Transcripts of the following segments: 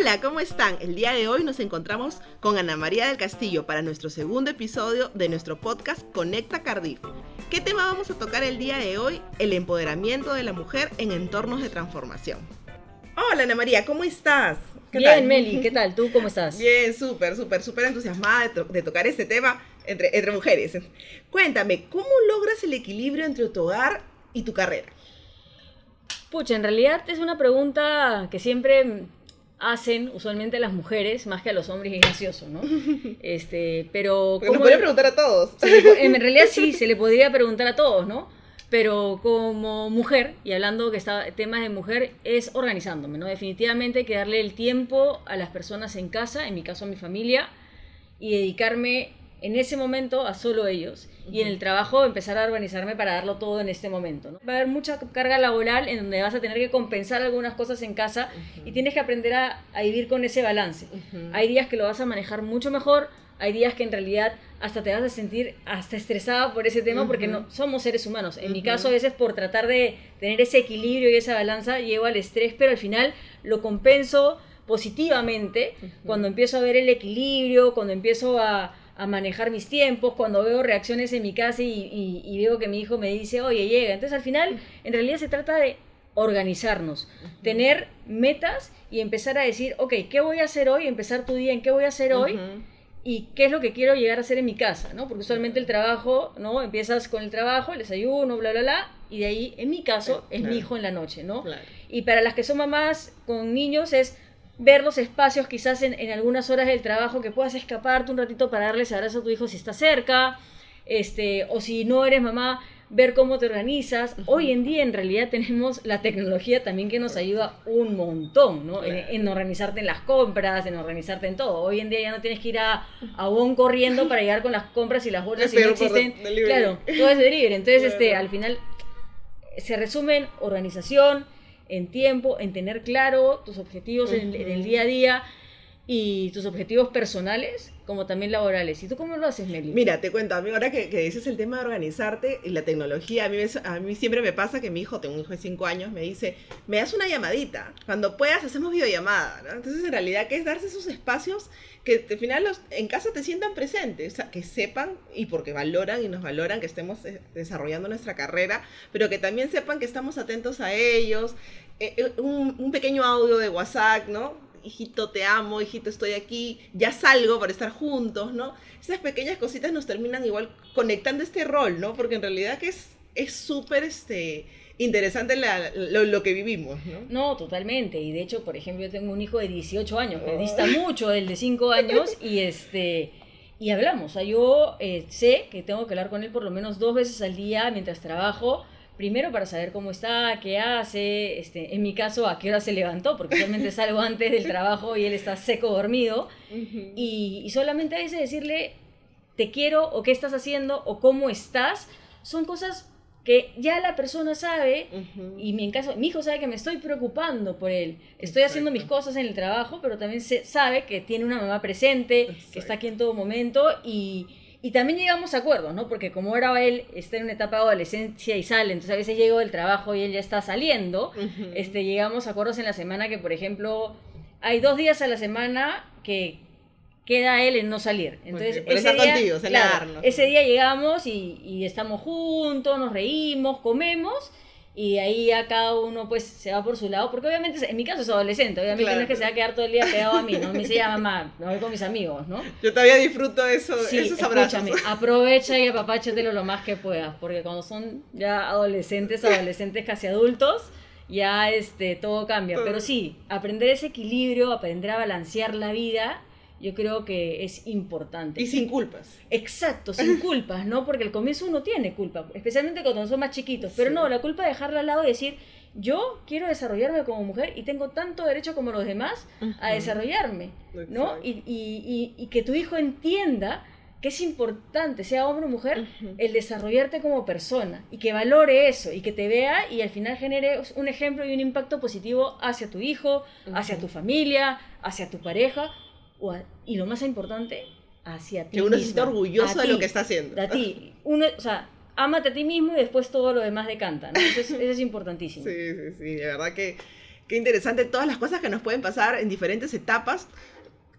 Hola, ¿cómo están? El día de hoy nos encontramos con Ana María del Castillo para nuestro segundo episodio de nuestro podcast Conecta Cardiff. ¿Qué tema vamos a tocar el día de hoy? El empoderamiento de la mujer en entornos de transformación. Hola Ana María, ¿cómo estás? ¿Qué Bien, Meli, ¿qué tal? ¿Tú cómo estás? Bien, súper, súper, súper entusiasmada de, de, tocar este tema entre, entre mujeres. Cuéntame, ¿cómo logras el equilibrio entre tu hogar y tu carrera? Pucha, en realidad es una pregunta que siempre hacen usualmente las mujeres más que a los hombres y es gracioso, ¿no? Este, pero... Porque podría preguntar a todos. en realidad sí, se le podría preguntar a todos, ¿no? Pero como mujer, y hablando que está temas de mujer, es organizándome, ¿no? Definitivamente que darle el tiempo a las personas en casa, en mi caso a mi familia, y dedicarme en ese momento a solo ellos y en el trabajo empezar a organizarme para darlo todo en este momento. ¿no? Va a haber mucha carga laboral en donde vas a tener que compensar algunas cosas en casa y tienes que aprender a, vivir con ese balance. Hay días que lo vas a manejar mucho mejor, hay días que en realidad hasta te vas a sentir hasta estresada por ese tema porque no somos seres humanos. En mi caso a veces por tratar de tener ese equilibrio y esa balanza llevo al estrés, pero al final lo compenso positivamente cuando empiezo a ver el equilibrio, cuando empiezo a a manejar mis tiempos, cuando veo reacciones en mi casa y, veo que mi hijo me dice, oye, llega. Entonces al final, en realidad se trata de organizarnos, tener metas y empezar a decir, ok, ¿qué voy a hacer hoy? Empezar tu día en qué voy a hacer hoy y qué es lo que quiero llegar a hacer en mi casa, ¿no? Porque usualmente el trabajo, ¿no? Empiezas con el trabajo, el desayuno, bla, bla, bla, y de ahí, en mi caso, es mi hijo en la noche, ¿no? Y para las que son mamás con niños es ver los espacios quizás en, en, algunas horas del trabajo que puedas escaparte un ratito para darles abrazo a tu hijo si está cerca, este, o si no eres mamá, ver cómo te organizas. Hoy en día en realidad tenemos la tecnología también que nos ayuda un montón, ¿no? En, organizarte en las compras, en organizarte en todo. Hoy en día ya no tienes que ir a, a Bon corriendo para llegar con las compras y las bolsas si no existen. Claro, todo es delivery. Entonces, este, al final se resumen organización, en tiempo, en tener claro tus objetivos en, el día a día y tus objetivos personales como también laborales. ¿Y tú cómo lo haces, Meli? Mira, te cuento, a mí ahora que, que, dices el tema de organizarte y la tecnología, a mí, a mí siempre me pasa que mi hijo, tengo un hijo de 5 años, me dice, me das una llamadita, cuando puedas hacemos videollamada, ¿no? Entonces, en realidad, ¿qué es darse esos espacios que al final los, en casa te sientan presentes, o sea, que sepan y porque valoran y nos valoran que estemos eh, desarrollando nuestra carrera, pero que también sepan que estamos atentos a ellos, eh, eh, un, un pequeño audio de WhatsApp, ¿no? Hijito, te amo, hijito, estoy aquí, ya salgo para estar juntos, ¿no? Esas pequeñas cositas nos terminan igual conectando este rol, ¿no? Porque en realidad que es súper este, interesante lo, que vivimos, ¿no? No, totalmente. Y de hecho, por ejemplo, yo tengo un hijo de 18 años que dista mucho del de 5 años y este... Y hablamos, o sea, yo eh, sé que tengo que hablar con él por lo menos dos veces al día mientras trabajo, primero para saber cómo está, qué hace, este, en mi caso, a qué hora se levantó, porque realmente salgo antes del trabajo y él está seco dormido. y, solamente a veces decirle, te quiero, o qué estás haciendo, o cómo estás, son cosas que ya la persona sabe, y mi, en caso, mi hijo sabe que me estoy preocupando por él. Estoy haciendo mis cosas en el trabajo, pero también se, sabe que tiene una mamá presente, que está aquí en todo momento, y y también llegamos a acuerdos, ¿no? Porque como ahora él está en una etapa de adolescencia y sale, entonces a veces llego del trabajo y él ya está saliendo, este, llegamos a acuerdos en la semana que, por ejemplo, hay dos días a la semana que queda él en no salir. Entonces, ese, día, contigo, ese día llegamos y, y estamos juntos, nos reímos, comemos y ahí a cada uno pues se va por su lado, porque obviamente en mi caso es adolescente, obviamente no es que se va a quedar todo el día pegado a mí, ¿no? Me dice ya mamá, me voy con mis amigos, ¿no? Yo todavía disfruto eso, sí, esos abrazos. aprovecha y apapáchatelo lo más que puedas, porque cuando son ya adolescentes, adolescentes casi adultos, ya este, todo cambia. Pero sí, aprender ese equilibrio, aprender a balancear la vida yo creo que es importante. Y sin culpas. Exacto, sin culpas, ¿no? Porque al comienzo uno tiene culpa, especialmente cuando son más chiquitos. Pero no, la culpa de dejarla al lado y decir, yo quiero desarrollarme como mujer y tengo tanto derecho como los demás a desarrollarme, ¿no? Y, y, y, que tu hijo entienda que es importante, sea hombre o mujer, el desarrollarte como persona y que valore eso y que te vea y al final genere un ejemplo y un impacto positivo hacia tu hijo, hacia tu familia, hacia tu pareja y lo más importante, hacia ti. Que uno esté orgulloso de lo que está haciendo. A ti. Uno, o sea, ámate a ti mismo y después todo lo demás decanta. ¿no? Eso, es, importantísimo. Sí, sí, sí. De verdad que, qué interesante todas las cosas que nos pueden pasar en diferentes etapas.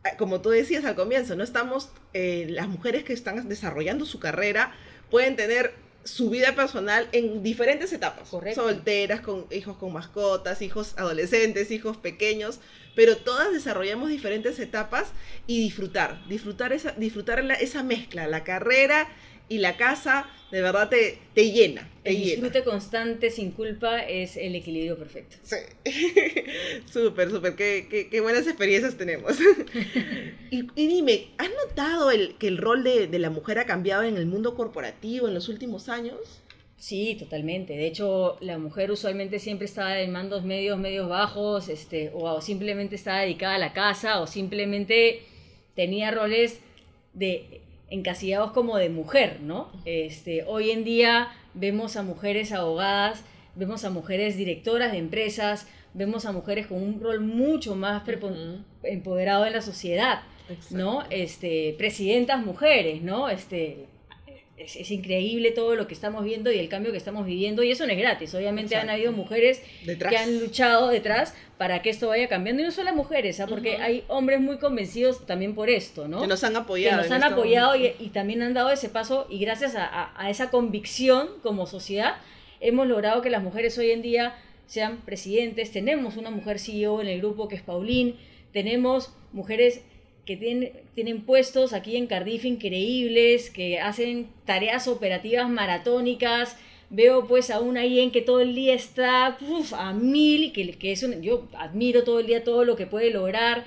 Ah, Como tú decías al comienzo, no estamos, eh, las mujeres que están desarrollando su carrera pueden tener su vida personal en diferentes etapas. Correcto. Solteras, con hijos con mascotas, hijos adolescentes, hijos pequeños, pero todas desarrollamos diferentes etapas y disfrutar, disfrutar esa, disfrutar la- esa mezcla, la carrera y la casa, de verdad te, te llena, te El llena. disfrute constante sin culpa es el equilibrio perfecto. Sí. súper, súper. Qué, qué- qué buenas experiencias tenemos. y, y dime, ¿has notado el, que el rol de, de la mujer ha cambiado en el mundo corporativo en los últimos años? Sí, totalmente. De hecho, la mujer usualmente siempre estaba en mandos medios, medios bajos, este, o simplemente estaba dedicada a la casa, o simplemente tenía roles de encasillados como de mujer, ¿no? Este, hoy en día vemos a mujeres abogadas, vemos a mujeres directoras de empresas, vemos a mujeres con un rol mucho más empoderado en la sociedad. ¿no? Este, presidentas mujeres, ¿no? Este, es, es increíble todo lo que estamos viendo y el cambio que estamos viviendo y eso no es gratis. Obviamente han habido mujeres Detrás. que han luchado detrás para que esto vaya cambiando y no solo mujeres, ¿ah? porque hay hombres muy convencidos también por esto, ¿no? Que nos han que apoyado. nos en han apoyado y, y también han dado ese paso y gracias a, a- a esa convicción como sociedad hemos logrado que las mujeres hoy en día sean presidentes. Tenemos una mujer CEO en el grupo que es Paulín, tenemos mujeres que tienen, tienen puestos aquí en Cardiff increíbles, que hacen tareas operativas maratónicas. Veo pues a una ahí en que todo el día está uf, a mil, que, que es un- yo admiro todo el día todo lo que puede lograr.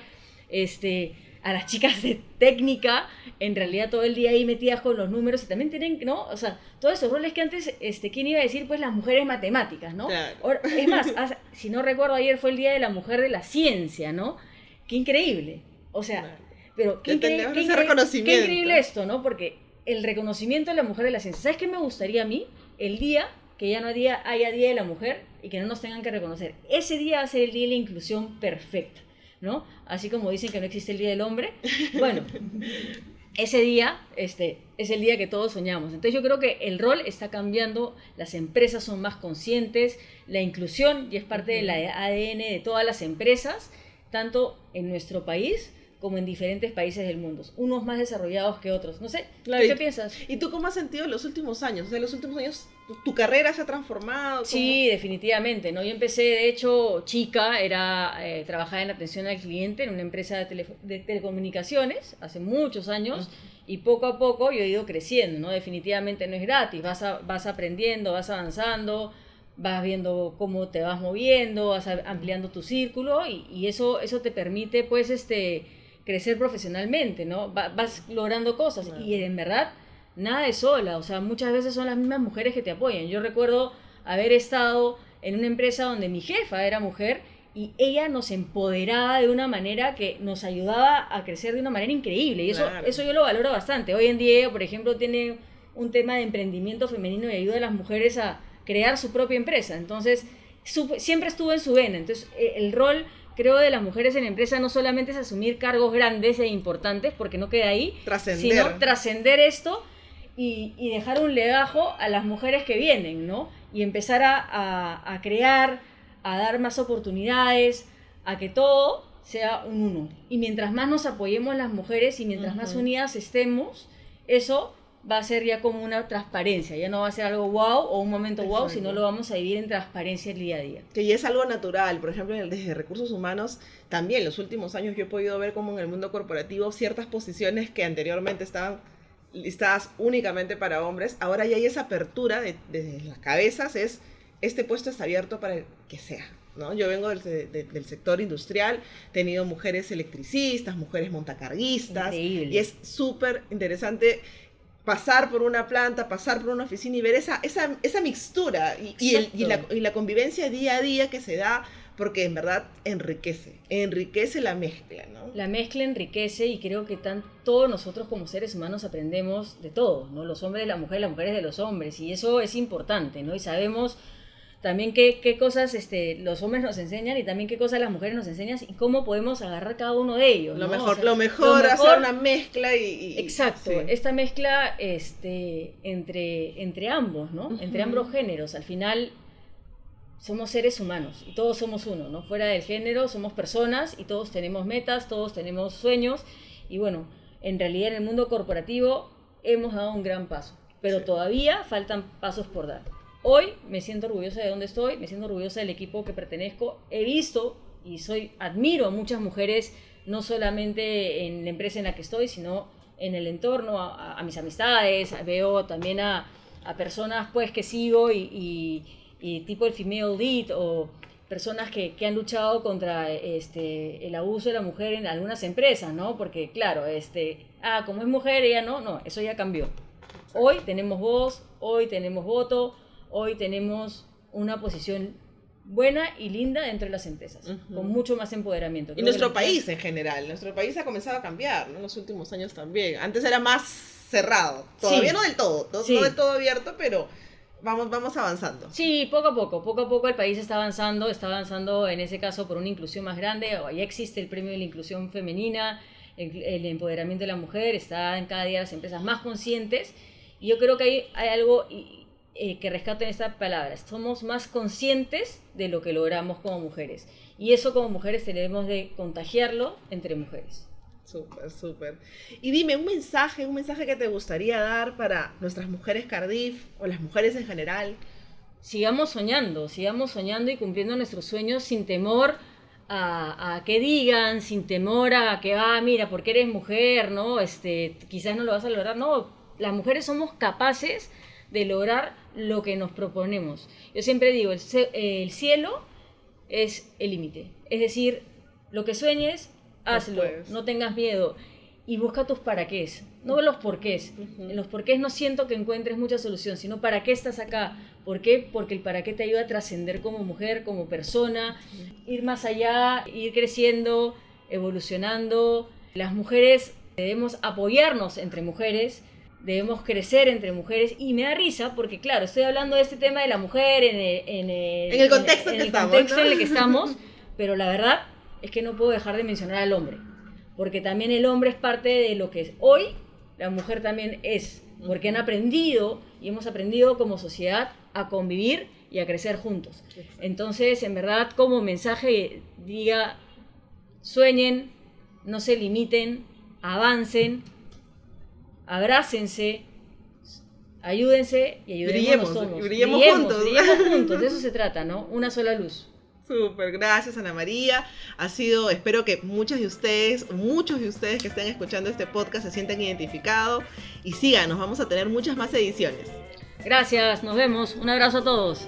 Este, a las chicas de técnica, en realidad todo el día ahí metidas con los números y también tienen, ¿no? O sea, todos esos roles que antes, este, ¿quién iba a decir? Pues las mujeres matemáticas, ¿no? Claro. Es más, hace- si no recuerdo, ayer fue el Día de la Mujer de la Ciencia, ¿no? Qué increíble. O sea, Claro. Pero qué, increíble- qué ese increíble- reconocimiento. qué increíble esto, ¿no? Porque el reconocimiento de la mujer de la ciencia. ¿Sabes qué me gustaría a mí? El día que ya no haya, haya Día de la Mujer y que no nos tengan que reconocer. Ese día va a ser el día de la inclusión perfecta, ¿no? Así como dicen que no existe el Día del Hombre. Bueno, ese día este, es el día que todos soñamos. Entonces yo creo que el rol está cambiando, las empresas son más conscientes, la inclusión ya es parte del ADN de todas las empresas, tanto en nuestro país como en diferentes países del mundo, unos más desarrollados que otros. No sé, Claro, ¿tú qué piensas? ¿Y tú cómo has sentido los últimos años? O sea, los últimos años, tu, tu carrera se ha transformado. ¿Cómo? Sí, definitivamente, ¿no? Yo empecé, de hecho, chica, era, eh, trabajaba en atención al cliente en una empresa de, tele- de telecomunicaciones hace muchos años y poco a poco yo he ido creciendo, ¿no? Definitivamente no es gratis, vas, a- vas aprendiendo, vas avanzando, vas viendo cómo te vas moviendo, vas ampliando tu círculo y, y eso, eso te permite, pues, este, crecer profesionalmente, ¿no? Va- vas logrando cosas Claro. y en verdad nada es sola, o sea, muchas veces son las mismas mujeres que te apoyan. Yo recuerdo haber estado en una empresa donde mi jefa era mujer y ella nos empoderaba de una manera que nos ayudaba a crecer de una manera increíble y eso, Claro. eso yo lo valoro bastante. Hoy en día, por ejemplo, tiene un tema de emprendimiento femenino y ayuda a las mujeres a crear su propia empresa. Entonces, su- siempre estuvo en su vena. Entonces, eh, el rol, creo, de las mujeres en la empresa no solamente es asumir cargos grandes e importantes, porque no queda ahí, Trascender. sino trascender esto y, y dejar un legajo a las mujeres que vienen, ¿no? Y empezar a, a- a crear, a dar más oportunidades, a que todo sea un uno. Y mientras más nos apoyemos las mujeres y mientras más unidas estemos, eso va a ser ya como una transparencia, ya no va a ser algo wow o un momento wow, Exacto. sino lo vamos a vivir en transparencia el día a día. que ya es algo natural. Por ejemplo, desde recursos humanos, también en los últimos años yo he podido ver como en el mundo corporativo ciertas posiciones que anteriormente estaban listadas únicamente para hombres, ahora ya hay esa apertura de- desde las cabezas, es este puesto está abierto para el que sea. ¿no? Yo vengo del, de- del sector industrial, he tenido mujeres electricistas, mujeres montacarguistas, Increíble. y es súper interesante pasar por una planta, pasar por una oficina y ver esa, esa, esa mixtura y, y el- y la, y la convivencia día a día que se da, porque en verdad enriquece, enriquece la mezcla, ¿no? La mezcla enriquece y creo que tan, todos nosotros como seres humanos aprendemos de todo, ¿no? Los hombres de las mujeres, las mujeres de los hombres, y eso es importante, ¿no? Y sabemos también qué, qué cosas este, los hombres nos enseñan y también qué cosas las mujeres nos enseñan y cómo podemos agarrar cada uno de ellos. Lo ¿no? mejor, O sea, lo mejor, lo hacer una mezcla y... y- Exacto, sí. esta mezcla este, entre, entre ambos, ¿no? Entre ambos géneros. Al final, somos seres humanos y todos somos uno, ¿no? Fuera del género somos personas y todos tenemos metas, todos tenemos sueños y bueno, en realidad en el mundo corporativo hemos dado un gran paso, pero todavía faltan pasos por dar. Hoy me siento orgullosa de dónde estoy, me siento orgullosa del equipo que pertenezco. He visto y soy admiro a muchas mujeres no solamente en la empresa en la que estoy, sino en el entorno, a, mis amistades, veo también a, personas pues que sigo y, tipo el female lead o personas que, que, han luchado contra este, el abuso de la mujer en algunas empresas, ¿no? Porque claro, este, ah, como es mujer, ella no, no, eso ya cambió. Hoy tenemos voz, hoy tenemos voto, hoy tenemos una posición buena y linda dentro de las empresas, con mucho más empoderamiento. y nuestro país en general, nuestro país ha comenzado a cambiar en los últimos años también. Antes era más cerrado, todavía no del todo, no, del todo abierto, pero vamos, vamos avanzando. Sí, poco a poco, poco a poco el país está avanzando, está avanzando en ese caso por una inclusión más grande, ya existe el premio de la inclusión femenina, el, empoderamiento de la mujer, está en cada día las empresas más conscientes, y yo creo que hay, hay algo... Eh, que rescaten esta palabra. Somos más conscientes de lo que logramos como mujeres. Y eso como mujeres tenemos de contagiarlo entre mujeres. Súper, súper. Y dime, un mensaje, un mensaje que te gustaría dar para nuestras mujeres Cardiff o las mujeres en general. Sigamos soñando, sigamos soñando y cumpliendo nuestros sueños sin temor a, a, que digan, sin temor a que, ah, mira, porque eres mujer, ¿no? Este, quizás no lo vas a lograr. No, las mujeres somos capaces de lograr lo que nos proponemos. Yo siempre digo, el, cielo es el límite. Es decir, lo que sueñes, hazlo, no tengas miedo y busca tus para qué. No los porqués. En los porqués no siento que encuentres mucha solución, sino para qué estás acá. ¿Por qué? Porque el para qué te ayuda a trascender como mujer, como persona, ir más allá, ir creciendo, evolucionando. Las mujeres debemos apoyarnos entre mujeres debemos crecer entre mujeres y me da risa porque claro, estoy hablando de este tema de la mujer en el, en el, contexto, en, el contexto en el que estamos, pero la verdad es que no puedo dejar de mencionar al hombre, porque también el hombre es parte de lo que es hoy, la mujer también es, porque han aprendido y hemos aprendido como sociedad a convivir y a crecer juntos. Entonces, en verdad, como mensaje diga, sueñen, no se limiten, avancen, abrácense, ayúdense y ayudemos brillemos, brillemos, juntos. Brillemos juntos, de eso se trata, ¿no? Una sola luz. Súper, gracias Ana María. Ha sido, espero que muchos de ustedes, muchos de ustedes que estén escuchando este podcast se sientan identificados y síganos, vamos a tener muchas más ediciones. Gracias, nos vemos. Un abrazo a todos.